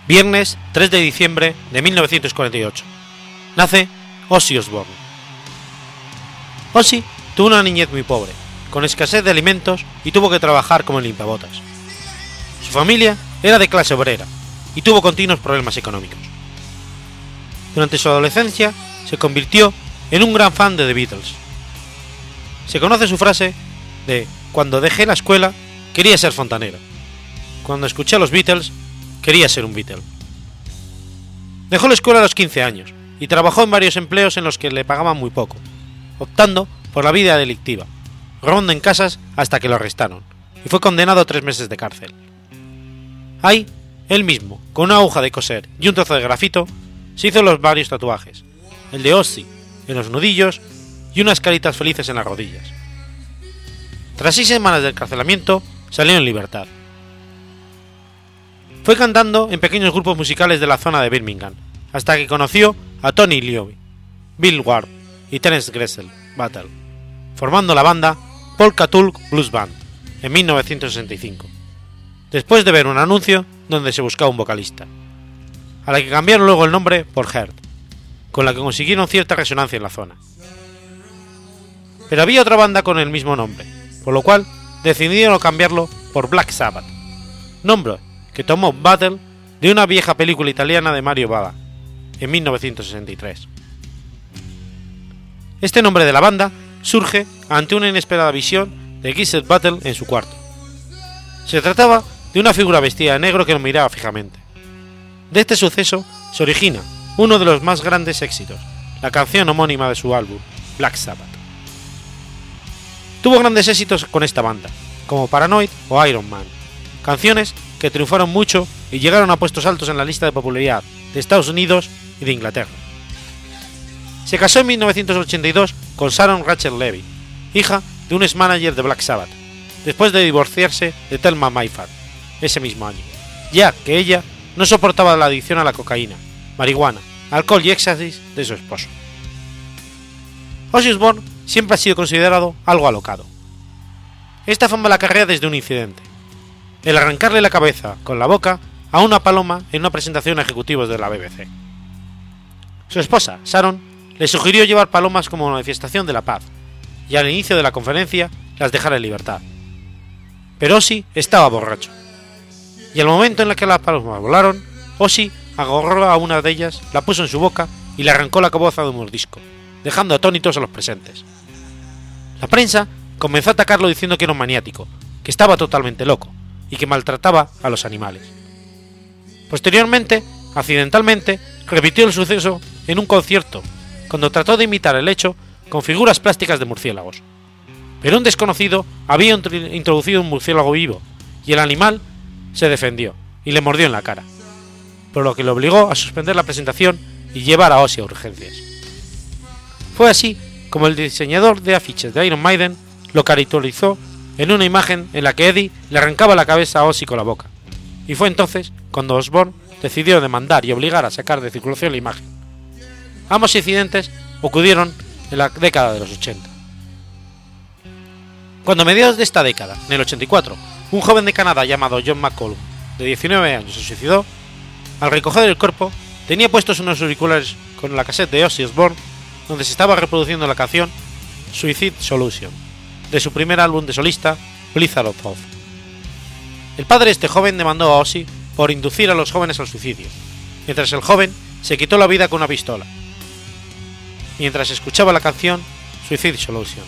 Viernes 3 de diciembre de 1948. Nace Ozzy Osbourne. Ozzy tuvo una niñez muy pobre, con escasez de alimentos y tuvo que trabajar como limpiabotas. Su familia era de clase obrera y tuvo continuos problemas económicos. Durante su adolescencia se convirtió en un gran fan de The Beatles. Se conoce su frase de cuando dejé la escuela quería ser fontanero. Cuando escuché a los Beatles quería ser un Beatle. Dejó la escuela a los 15 años y trabajó en varios empleos en los que le pagaban muy poco, optando por la vida delictiva, robando en casas hasta que lo arrestaron, y fue condenado a tres meses de cárcel. Ahí, él mismo, con una aguja de coser y un trozo de grafito, se hizo los varios tatuajes, el de Ozzy en los nudillos y unas caritas felices en las rodillas. Tras seis semanas de encarcelamiento, salió en libertad. Fue cantando en pequeños grupos musicales de la zona de Birmingham, hasta que conoció a Tony Lioby, Bill Ward y Terence Gressel Battle, formando la banda Polka Tulk Blues Band en 1965, después de ver un anuncio donde se buscaba un vocalista, a la que cambiaron luego el nombre por Heart, con la que consiguieron cierta resonancia en la zona. Pero había otra banda con el mismo nombre, por lo cual decidieron cambiarlo por Black Sabbath, nombre que tomó Battle de una vieja película italiana de Mario Bava, en 1963. Este nombre de la banda surge ante una inesperada visión de Giselle Battle en su cuarto. Se trataba de una figura vestida de negro que lo miraba fijamente. De este suceso se origina uno de los más grandes éxitos, la canción homónima de su álbum, Black Sabbath. Tuvo grandes éxitos con esta banda, como Paranoid o Iron Man, canciones que triunfaron mucho y llegaron a puestos altos en la lista de popularidad de Estados Unidos y de Inglaterra. Se casó en 1982 con Sharon Rachel Levy, hija de un ex-manager de Black Sabbath, después de divorciarse de Thelma Mayfair ese mismo año, ya que ella no soportaba la adicción a la cocaína, marihuana, alcohol y éxtasis de su esposo. Ozzy Osbourne siempre ha sido considerado algo alocado. Esta fama la carrera desde un incidente, el arrancarle la cabeza con la boca a una paloma en una presentación a ejecutivos de la BBC. Su esposa, Sharon, le sugirió llevar palomas como manifestación de la paz, y al inicio de la conferencia las dejara en libertad. Pero Ozzy estaba borracho, y al momento en el que las palomas volaron, Ozzy agarró a una de ellas, la puso en su boca y le arrancó la cabeza de un mordisco, dejando atónitos a los presentes. La prensa comenzó a atacarlo diciendo que era un maniático, que estaba totalmente loco, y que maltrataba a los animales. Posteriormente, accidentalmente, repitió el suceso en un concierto, cuando trató de imitar el hecho con figuras plásticas de murciélagos. Pero un desconocido había introducido un murciélago vivo, y el animal se defendió y le mordió en la cara, por lo que le obligó a suspender la presentación y llevar a Ozzy a urgencias. Fue así como el diseñador de afiches de Iron Maiden lo caracterizó en una imagen en la que Eddie le arrancaba la cabeza a Ozzy con la boca, y fue entonces cuando Osborne decidió demandar y obligar a sacar de circulación la imagen. Ambos incidentes ocurrieron en la década de los 80. Cuando a mediados de esta década, en el 84, un joven de Canadá llamado John McCollum, de 19 años, se suicidó, al recoger el cuerpo tenía puestos unos auriculares con la cassette de Ozzy Osbourne donde se estaba reproduciendo la canción Suicide Solution de su primer álbum de solista, Blizzard of Oz. El padre de este joven demandó a Ozzy por inducir a los jóvenes al suicidio, mientras el joven se quitó la vida con una pistola, mientras escuchaba la canción Suicide Solution.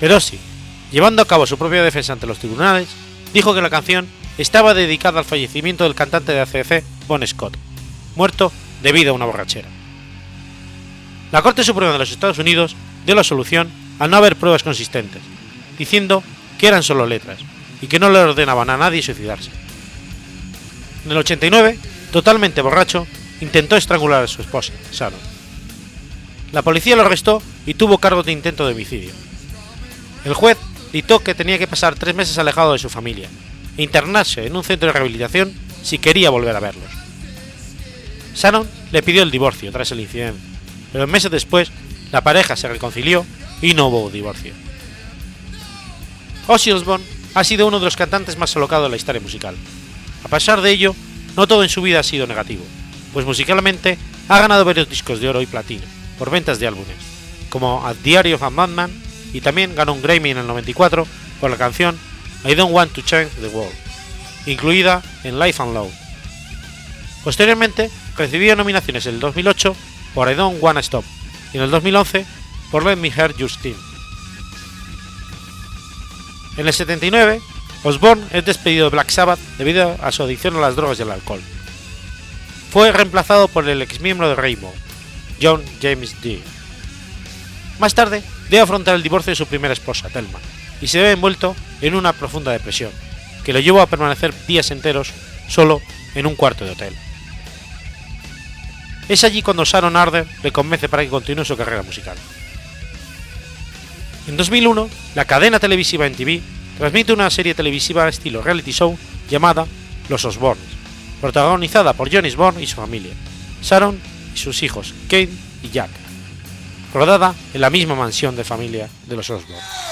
Pero Ozzy, llevando a cabo su propia defensa ante los tribunales, dijo que la canción estaba dedicada al fallecimiento del cantante de ACC, Bon Scott, muerto debido a una borrachera. La Corte Suprema de los Estados Unidos dio la solución al no haber pruebas consistentes, diciendo que eran solo letras y que no le ordenaban a nadie suicidarse. En el 89, totalmente borracho, intentó estrangular a su esposa, Sharon. La policía lo arrestó y tuvo cargo de intento de homicidio. El juez dictó que tenía que pasar tres meses alejado de su familia e internarse en un centro de rehabilitación si quería volver a verlos. Shannon le pidió el divorcio tras el incidente, pero meses después la pareja se reconcilió y no hubo divorcio. Ozzy Osbourne ha sido uno de los cantantes más alocados de la historia musical. A pesar de ello, no todo en su vida ha sido negativo, pues musicalmente ha ganado varios discos de oro y platino por ventas de álbumes, como A Diary of a Madman, y también ganó un Grammy en el 94 por la canción I Don't Want to Change the World, incluida en Life and Love. Posteriormente, recibió nominaciones en el 2008 por I Don't Wanna Stop y en el 2011 por Let Me Hear Steam. En el 79, Osborne es despedido de Black Sabbath debido a su adicción a las drogas y al alcohol. Fue reemplazado por el ex miembro de Rainbow, John James Dee. Más tarde, debe afrontar el divorcio de su primera esposa, Thelma, y se ve envuelto en una profunda depresión, que lo llevó a permanecer días enteros solo en un cuarto de hotel. Es allí cuando Sharon Arder le convence para que continúe su carrera musical. En 2001, la cadena televisiva NTV transmite una serie televisiva estilo reality show llamada Los Osbornes, protagonizada por Johnny Osborne y su familia, Sharon y sus hijos Kate y Jack, rodada en la misma mansión de familia de los Osborne.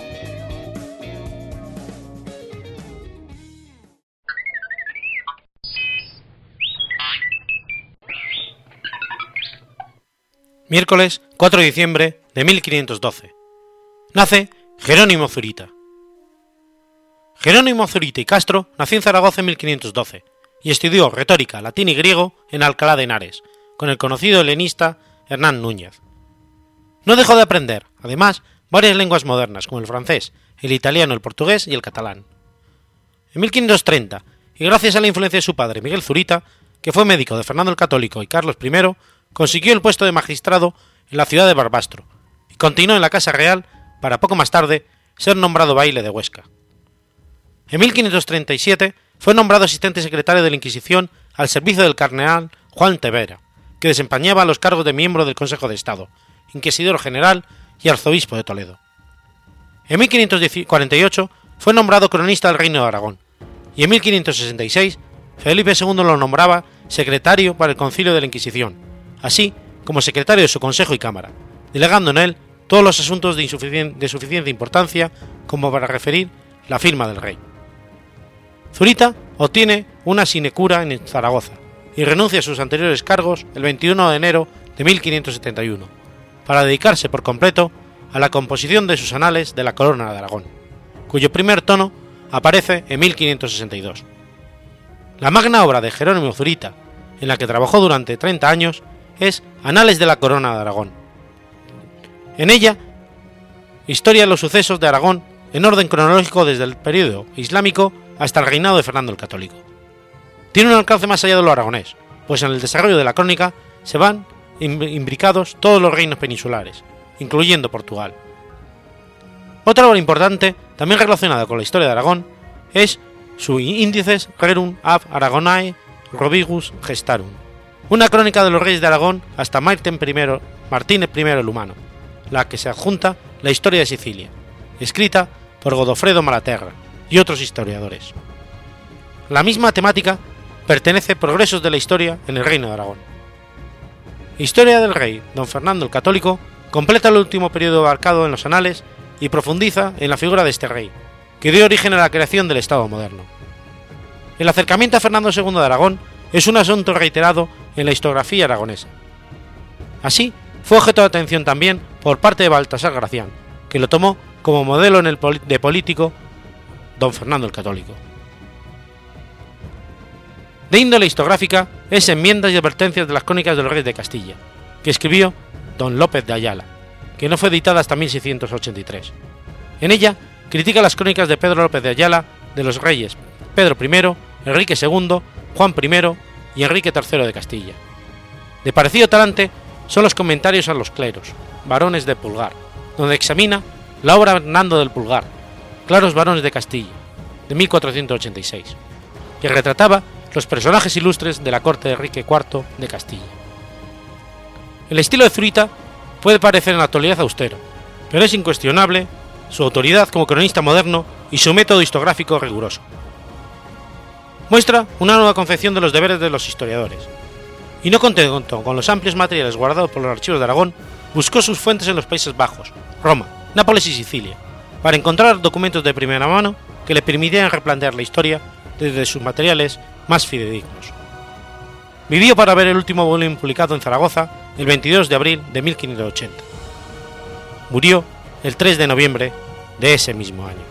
Miércoles 4 de diciembre de 1512. Nace Jerónimo Zurita. Jerónimo Zurita y Castro nació en Zaragoza en 1512 y estudió retórica, latín y griego en Alcalá de Henares, con el conocido helenista Hernán Núñez. No dejó de aprender, además, varias lenguas modernas como el francés, el italiano, el portugués y el catalán. En 1530, y gracias a la influencia de su padre Miguel Zurita, que fue médico de Fernando el Católico y Carlos I, consiguió el puesto de magistrado en la ciudad de Barbastro y continuó en la Casa Real para poco más tarde ser nombrado baile de Huesca. En 1537 fue nombrado asistente secretario de la Inquisición al servicio del cardenal Juan Tevera, que desempeñaba los cargos de miembro del Consejo de Estado, inquisidor general y arzobispo de Toledo. En 1548 fue nombrado cronista del Reino de Aragón, y en 1566 Felipe II lo nombraba secretario para el Concilio de la Inquisición, así como secretario de su Consejo y Cámara, delegando en él todos los asuntos de, suficiente importancia como para referir la firma del rey. Zurita obtiene una sinecura en Zaragoza y renuncia a sus anteriores cargos el 21 de enero de 1571, para dedicarse por completo a la composición de sus anales de la Corona de Aragón, cuyo primer tono aparece en 1562. La magna obra de Jerónimo Zurita, en la que trabajó durante 30 años, es Anales de la Corona de Aragón. En ella, historia de los sucesos de Aragón en orden cronológico desde el periodo islámico hasta el reinado de Fernando el Católico. Tiene un alcance más allá de lo aragonés, pues en el desarrollo de la crónica se van imbricados todos los reinos peninsulares, incluyendo Portugal. Otra obra importante, también relacionada con la historia de Aragón, es su Índices Rerum ab Aragonae Robigus Gestarum, una crónica de los reyes de Aragón hasta Martín I, Martínez I el Humano, la que se adjunta la historia de Sicilia, escrita por Godofredo Malaterra y otros historiadores. La misma temática pertenece Progresos de la Historia en el Reino de Aragón. Historia del rey don Fernando el Católico completa el último periodo abarcado en los anales y profundiza en la figura de este rey, que dio origen a la creación del Estado moderno. El acercamiento a Fernando II de Aragón es un asunto reiterado en la historiografía aragonesa. Así, fue objeto de atención también por parte de Baltasar Gracián, que lo tomó como modelo en el de político don Fernando el Católico. De índole histográfica es Enmiendas y Advertencias de las Crónicas de los Reyes de Castilla, que escribió don López de Ayala, que no fue editada hasta 1683. En ella critica las crónicas de Pedro López de Ayala de los reyes Pedro I, Enrique II, Juan I y Enrique III de Castilla. De parecido talante son los comentarios a los cleros, varones de Pulgar, donde examina la obra Hernando del Pulgar, Claros varones de Castilla, de 1486, que retrataba los personajes ilustres de la corte de Enrique IV de Castilla. El estilo de Zurita puede parecer en la actualidad austero, pero es incuestionable su autoridad como cronista moderno y su método historiográfico riguroso. Muestra una nueva concepción de los deberes de los historiadores, y no contento con los amplios materiales guardados por los archivos de Aragón, buscó sus fuentes en los Países Bajos, Roma, Nápoles y Sicilia, para encontrar documentos de primera mano que le permitieran replantear la historia desde sus materiales más fidedignos. Vivió para ver el último volumen publicado en Zaragoza el 22 de abril de 1580. Murió el 3 de noviembre de ese mismo año.